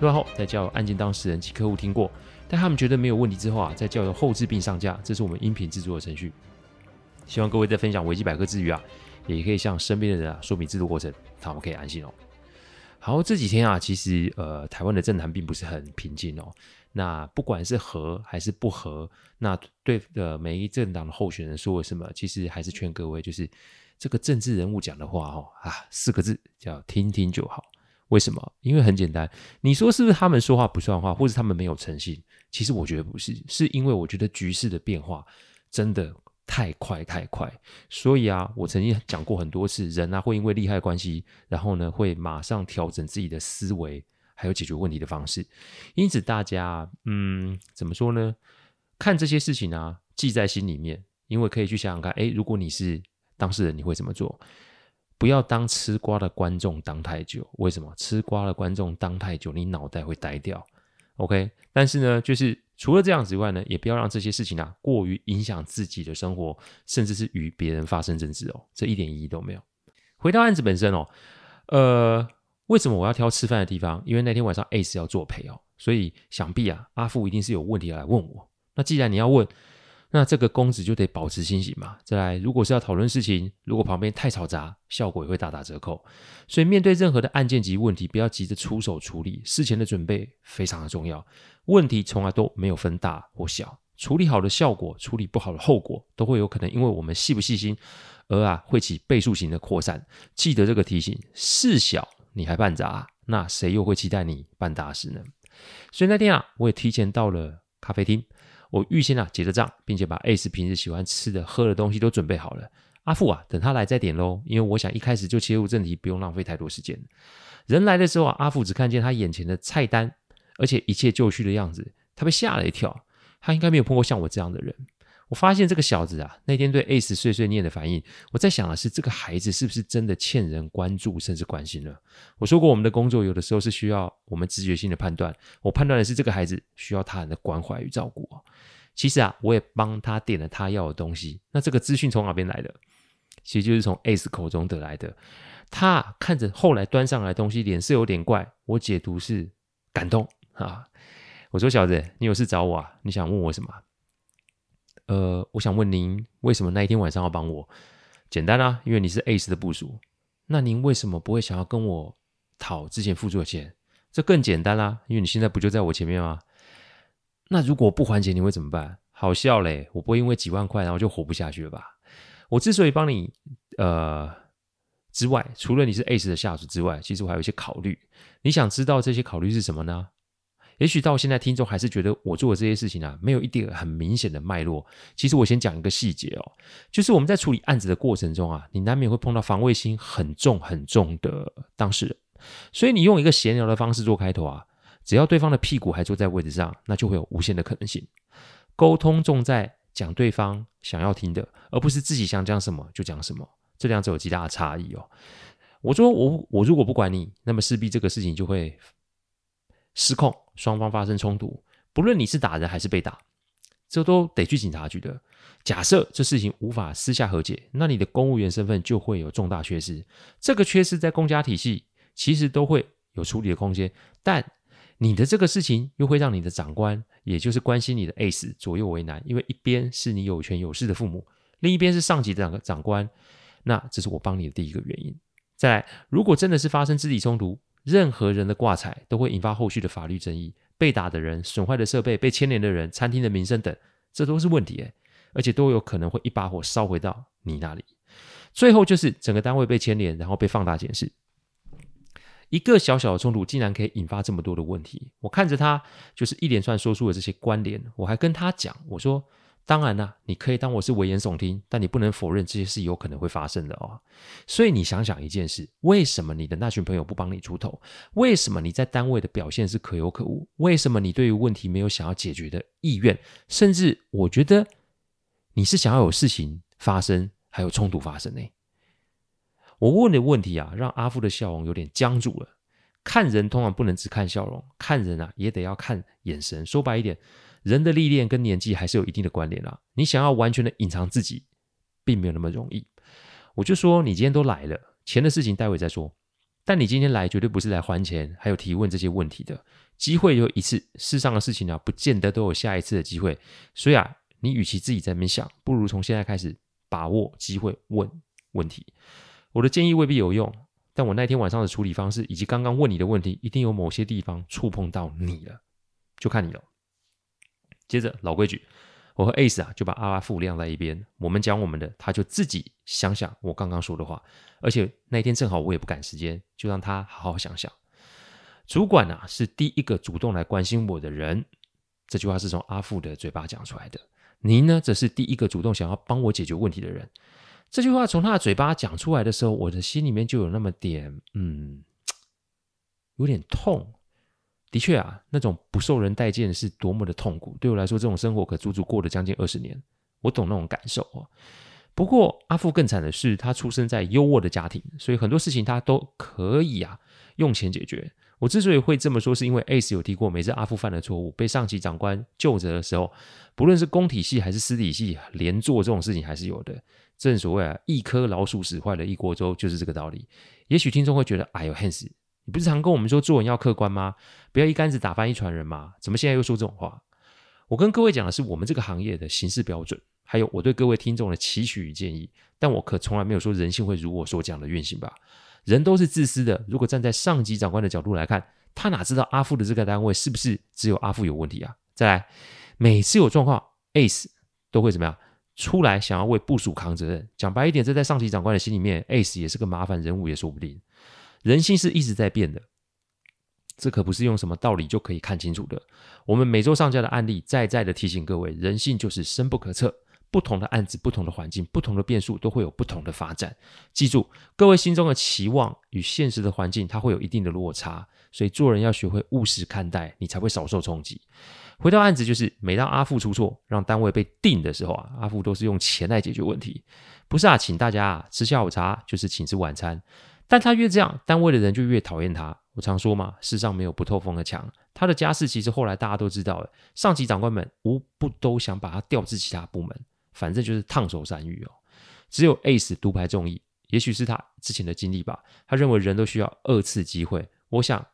录后再交由案件当事人及客户听过，但他们觉得没有问题之后啊，再交由后制并上架。这是我们音频制作的程序。希望各位在分享维基百科之余啊，也可以向身边的人啊说明制作过程，他们可以安心哦。好，这几天啊，其实呃，台湾的政坛并不是很平静哦。那不管是和还是不和，那对的每一政党的候选人说了什么，其实还是劝各位，就是这个政治人物讲的话哦啊，四个字叫听听就好。为什么？因为很简单，你说是不是他们说话不算话，或者他们没有诚信？其实我觉得不是，是因为我觉得局势的变化真的太快太快。所以啊，我曾经讲过很多次，人啊会因为利害关系，然后呢会马上调整自己的思维。还有解决问题的方式，因此大家，嗯，怎么说呢？看这些事情啊，记在心里面，因为可以去想想看，诶，如果你是当事人，你会怎么做？不要当吃瓜的观众当太久。为什么？吃瓜的观众当太久，你脑袋会呆掉。OK，但是呢，就是除了这样子以外呢，也不要让这些事情啊过于影响自己的生活，甚至是与别人发生争执哦，这一点意义都没有。回到案子本身哦，呃。为什么我要挑吃饭的地方？因为那天晚上 Ace 要作陪哦，所以想必啊，阿富一定是有问题来问我。那既然你要问，那这个公子就得保持清醒嘛。再来，如果是要讨论事情，如果旁边太嘈杂，效果也会大打折扣。所以面对任何的案件及问题，不要急着出手处理，事前的准备非常的重要。问题从来都没有分大或小，处理好的效果，处理不好的后果，都会有可能因为我们细不细心而啊，会起倍数型的扩散。记得这个提醒，事小。你还办砸，那谁又会期待你办大事呢？所以那天啊，我也提前到了咖啡厅，我预先啊结了账，并且把 Ace 平时喜欢吃的、喝的东西都准备好了。阿富啊，等他来再点喽，因为我想一开始就切入正题，不用浪费太多时间。人来的时候啊，阿富只看见他眼前的菜单，而且一切就绪的样子，他被吓了一跳。他应该没有碰过像我这样的人。我发现这个小子啊，那天对 Ace 碎碎念的反应，我在想的是，这个孩子是不是真的欠人关注甚至关心了？我说过，我们的工作有的时候是需要我们直觉性的判断。我判断的是这个孩子需要他人的关怀与照顾。其实啊，我也帮他点了他要的东西。那这个资讯从哪边来的？其实就是从 Ace 口中得来的。他看着后来端上来的东西，脸色有点怪。我解读是感动啊。我说小子，你有事找我啊？你想问我什么？呃，我想问您，为什么那一天晚上要帮我？简单啊，因为你是 Ace 的部署。那您为什么不会想要跟我讨之前付出的钱？这更简单啦，因为你现在不就在我前面吗？那如果不还钱，你会怎么办？好笑嘞，我不会因为几万块然后就活不下去了吧？我之所以帮你，呃，之外，除了你是 Ace 的下属之外，其实我还有一些考虑。你想知道这些考虑是什么呢？也许到现在，听众还是觉得我做的这些事情啊，没有一点很明显的脉络。其实我先讲一个细节哦，就是我们在处理案子的过程中啊，你难免会碰到防卫心很重很重的当事人，所以你用一个闲聊的方式做开头啊，只要对方的屁股还坐在位置上，那就会有无限的可能性。沟通重在讲对方想要听的，而不是自己想讲什么就讲什么，这两者有极大的差异哦。我说我我如果不管你，那么势必这个事情就会失控，双方发生冲突，不论你是打人还是被打，这都得去警察局的。假设这事情无法私下和解，那你的公务员身份就会有重大缺失。这个缺失在公家体系其实都会有处理的空间，但你的这个事情又会让你的长官，也就是关心你的 Ace 左右为难，因为一边是你有权有势的父母，另一边是上级的两个长官。那这是我帮你的第一个原因。再来，如果真的是发生肢体冲突，任何人的挂彩都会引发后续的法律争议，被打的人、损坏的设备、被牵连的人、餐厅的名声等，这都是问题诶，而且都有可能会一把火烧回到你那里。最后就是整个单位被牵连，然后被放大检视，一个小小的冲突竟然可以引发这么多的问题。我看着他就是一连串说出了这些关联，我还跟他讲，我说当然啦，你可以当我是危言耸听，但你不能否认这些事有可能会发生的哦。所以你想想一件事：为什么你的那群朋友不帮你出头？为什么你在单位的表现是可有可无？为什么你对于问题没有想要解决的意愿？甚至我觉得你是想要有事情发生，还有冲突发生呢？我问的问题啊，让阿富的笑容有点僵住了。看人通常不能只看笑容，看人啊也得要看眼神。说白一点。人的历练跟年纪还是有一定的关联啦。你想要完全的隐藏自己，并没有那么容易。我就说，你今天都来了，钱的事情待会再说。但你今天来绝对不是来还钱，还有提问这些问题的。机会有一次，世上的事情啊，不见得都有下一次的机会。所以啊，你与其自己在那边想，不如从现在开始把握机会问问题。我的建议未必有用，但我那天晚上的处理方式，以及刚刚问你的问题，一定有某些地方触碰到你了，就看你了。接着老规矩，我和 Ace 啊就把阿富晾在一边，我们讲我们的，他就自己想想我刚刚说的话。而且那天正好我也不赶时间，就让他好好想想。主管啊是第一个主动来关心我的人，这句话是从阿富的嘴巴讲出来的。您呢，则是第一个主动想要帮我解决问题的人。这句话从他的嘴巴讲出来的时候，我的心里面就有那么点，嗯，有点痛。的确啊，那种不受人待见是多么的痛苦。对我来说，这种生活可足足过了将近二十年，我懂那种感受哦。不过阿富更惨的是，他出生在优渥的家庭，所以很多事情他都可以啊用钱解决。我之所以会这么说，是因为 Ace 有提过，每次阿富犯了错误被上级长官救责的时候，不论是公体系还是私体系，连坐这种事情还是有的。正所谓啊，一颗老鼠屎坏了一锅粥，就是这个道理。也许听众会觉得，哎呦，Hans。你不是常跟我们说做人要客观吗？不要一竿子打翻一船人吗？怎么现在又说这种话？我跟各位讲的是我们这个行业的行事标准，还有我对各位听众的期许与建议。但我可从来没有说人性会如我所讲的运行吧？人都是自私的。如果站在上级长官的角度来看，他哪知道阿富的这个单位是不是只有阿富有问题啊？再来，每次有状况，Ace 都会怎么样？出来想要为部署扛责任。讲白一点，这在上级长官的心里面，Ace 也是个麻烦人物，也说不定。人性是一直在变的，这可不是用什么道理就可以看清楚的。我们每周上架的案例，再再的提醒各位，人性就是深不可测。不同的案子、不同的环境、不同的变数，都会有不同的发展。记住，各位心中的期望与现实的环境，它会有一定的落差。所以做人要学会务实看待，你才会少受冲击。回到案子，就是每当阿富出错，让单位被定的时候啊，阿富都是用钱来解决问题，不是啊，请大家啊吃下午茶，就是请吃晚餐。但他越这样，单位的人就越讨厌他。我常说嘛，世上没有不透风的墙。他的家世其实后来大家都知道了，上级长官们无不都想把他调至其他部门，反正就是烫手山芋哦。只有 Ace 独排众议，也许是他之前的经历吧。他认为人都需要二次机会。我想，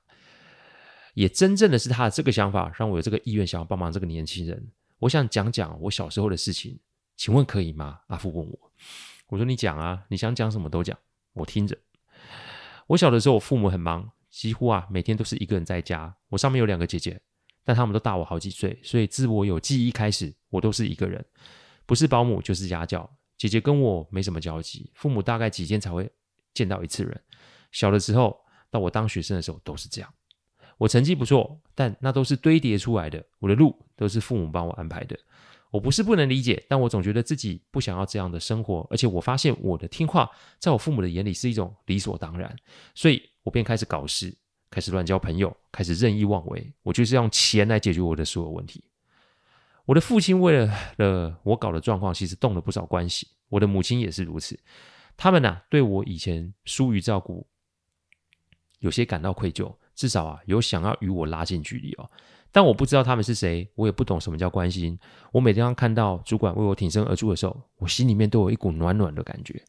也真正的是他的这个想法，让我有这个意愿想要帮忙这个年轻人。我想讲讲我小时候的事情，请问可以吗？阿富问我，我说你讲啊，你想讲什么都讲，我听着。我小的时候，我父母很忙，几乎啊每天都是一个人在家。我上面有两个姐姐，但他们都大我好几岁，所以自我有记忆开始，我都是一个人，不是保姆就是家教。姐姐跟我没什么交集，父母大概几天才会见到一次人。小的时候到我当学生的时候都是这样。我成绩不错，但那都是堆叠出来的，我的路都是父母帮我安排的。我不是不能理解，但我总觉得自己不想要这样的生活，而且我发现我的听话，在我父母的眼里是一种理所当然，所以我便开始搞事，开始乱交朋友，开始任意妄为，我就是用钱来解决我的所有问题。我的父亲为了了我搞的状况，其实动了不少关系，我的母亲也是如此，他们呐对我以前疏于照顾，有些感到愧疚，至少啊有想要与我拉近距离哦。但我不知道他们是谁，我也不懂什么叫关心。我每当看到主管为我挺身而出的时候，我心里面都有一股暖暖的感觉。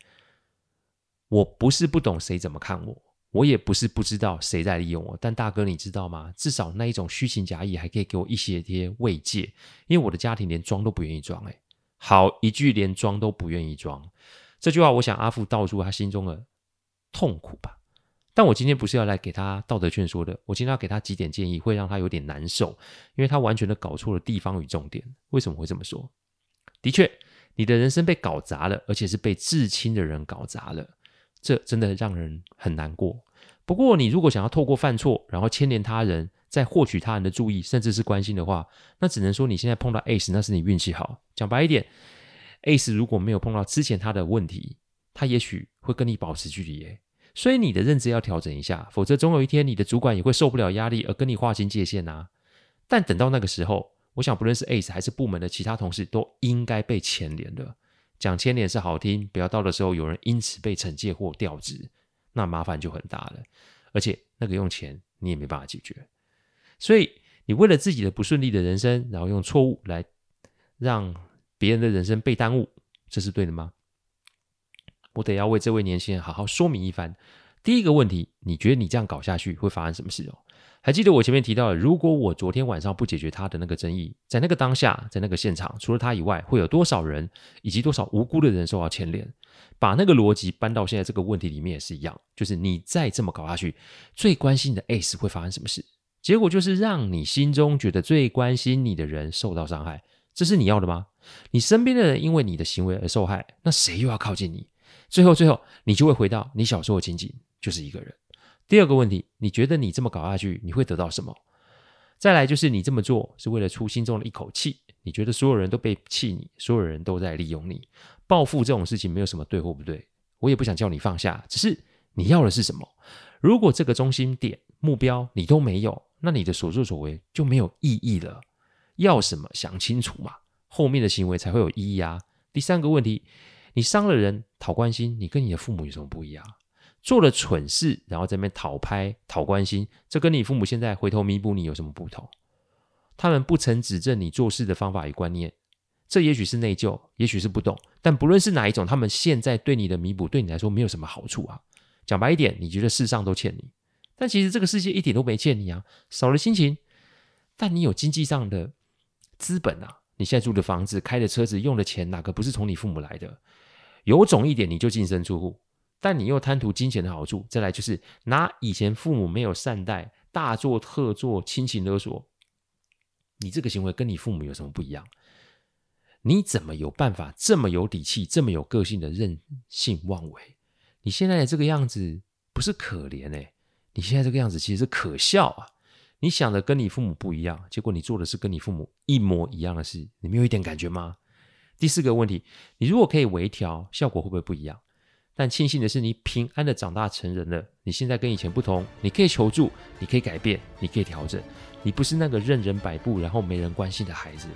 我不是不懂谁怎么看我，我也不是不知道谁在利用我。但大哥，你知道吗？至少那一种虚情假意还可以给我一些些慰藉，因为我的家庭连装都不愿意装。哎，好一句连装都不愿意装，这句话，我想阿富道出他心中的痛苦吧。但我今天不是要来给他道德劝说的，我今天要给他几点建议，会让他有点难受，因为他完全的搞错了地方与重点。为什么会这么说？的确，你的人生被搞砸了，而且是被至亲的人搞砸了，这真的让人很难过。不过，你如果想要透过犯错，然后牵连他人，在获取他人的注意，甚至是关心的话，那只能说你现在碰到 Ace，那是你运气好。讲白一点，Ace 如果没有碰到之前他的问题，他也许会跟你保持距离耶。所以你的认知要调整一下，否则总有一天你的主管也会受不了压力而跟你划清界限呐。但等到那个时候，我想不论是 Ace 还是部门的其他同事，都应该被牵连的。讲牵连是好听，不要到的时候有人因此被惩戒或调职，那麻烦就很大了。而且那个用钱你也没办法解决。所以，你为了自己的不顺利的人生，然后用错误来让别人的人生被耽误，这是对的吗？我得要为这位年轻人好好说明一番。第一个问题，你觉得你这样搞下去会发生什么事哦？还记得我前面提到的，如果我昨天晚上不解决他的那个争议，在那个当下，在那个现场，除了他以外，会有多少人以及多少无辜的人受到牵连？把那个逻辑搬到现在这个问题里面也是一样，就是你再这么搞下去，最关心的 Ace 会发生什么事？结果就是让你心中觉得最关心你的人受到伤害，这是你要的吗？你身边的人因为你的行为而受害，那谁又要靠近你？最后，最后你就会回到你小时候的情景，就是一个人。第二个问题，你觉得你这么搞下去，你会得到什么？再来就是你这么做是为了出心中的一口气，你觉得所有人都背弃你，所有人都在利用你，报复这种事情没有什么对或不对，我也不想叫你放下，只是你要的是什么？如果这个中心点目标你都没有。那你的所作所为就没有意义了。要什么想清楚嘛，后面的行为才会有意义啊。第三个问题，你伤了人讨关心，你跟你的父母有什么不一样？做了蠢事，然后在那边讨拍讨关心，这跟你父母现在回头弥补你有什么不同？他们不曾指正你做事的方法与观念，这也许是内疚，也许是不懂。但不论是哪一种，他们现在对你的弥补，对你来说没有什么好处啊。讲白一点，你觉得世上都欠你。但其实这个世界一点都没欠你啊，少了亲情，但你有经济上的资本啊。你现在住的房子、开的车子、用的钱，哪个不是从你父母来的？有种一点你就净身出户，但你又贪图金钱的好处。再来就是拿以前父母没有善待，大做特做，亲情勒索。你这个行为跟你父母有什么不一样？你怎么有办法这么有底气、这么有个性的任性妄为？你现在的这个样子不是可怜诶、欸你现在这个样子其实是可笑啊！你想的跟你父母不一样，结果你做的是跟你父母一模一样的事，你没有一点感觉吗？第四个问题，你如果可以微调，效果会不会不一样？但庆幸的是，你平安的长大成人了，你现在跟以前不同，你可以求助，你可以改变，你可以调整，你不是那个任人摆布然后没人关心的孩子了。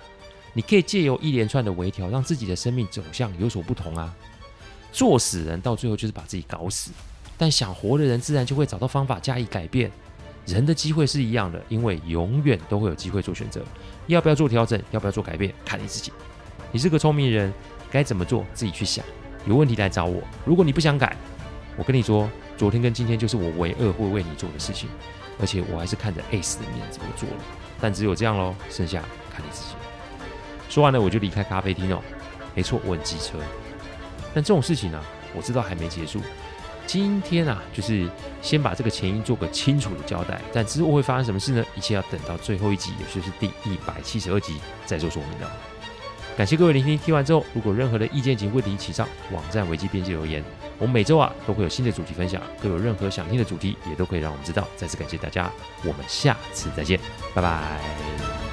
你可以借由一连串的微调，让自己的生命走向有所不同啊！作死人到最后就是把自己搞死。但想活的人自然就会找到方法加以改变。人的机会是一样的，因为永远都会有机会做选择。要不要做调整？要不要做改变？看你自己。你是个聪明人，该怎么做自己去想。有问题来找我。如果你不想改，我跟你说，昨天跟今天就是我唯二会为你做的事情。而且我还是看着 Ace 的面子我做了。但只有这样喽，剩下看你自己。说完了，我就离开咖啡厅哦。没错，我很机车。但这种事情呢、啊，我知道还没结束。今天啊，就是先把这个前因做个清楚的交代，但之后会发生什么事呢？一切要等到最后一集，也就是第一百七十二集再做说明的。感谢各位聆听，听完之后，如果任何的意见及问题，请上网站维基编辑留言。我们每周啊都会有新的主题分享，各有任何想听的主题，也都可以让我们知道。再次感谢大家，我们下次再见，拜拜。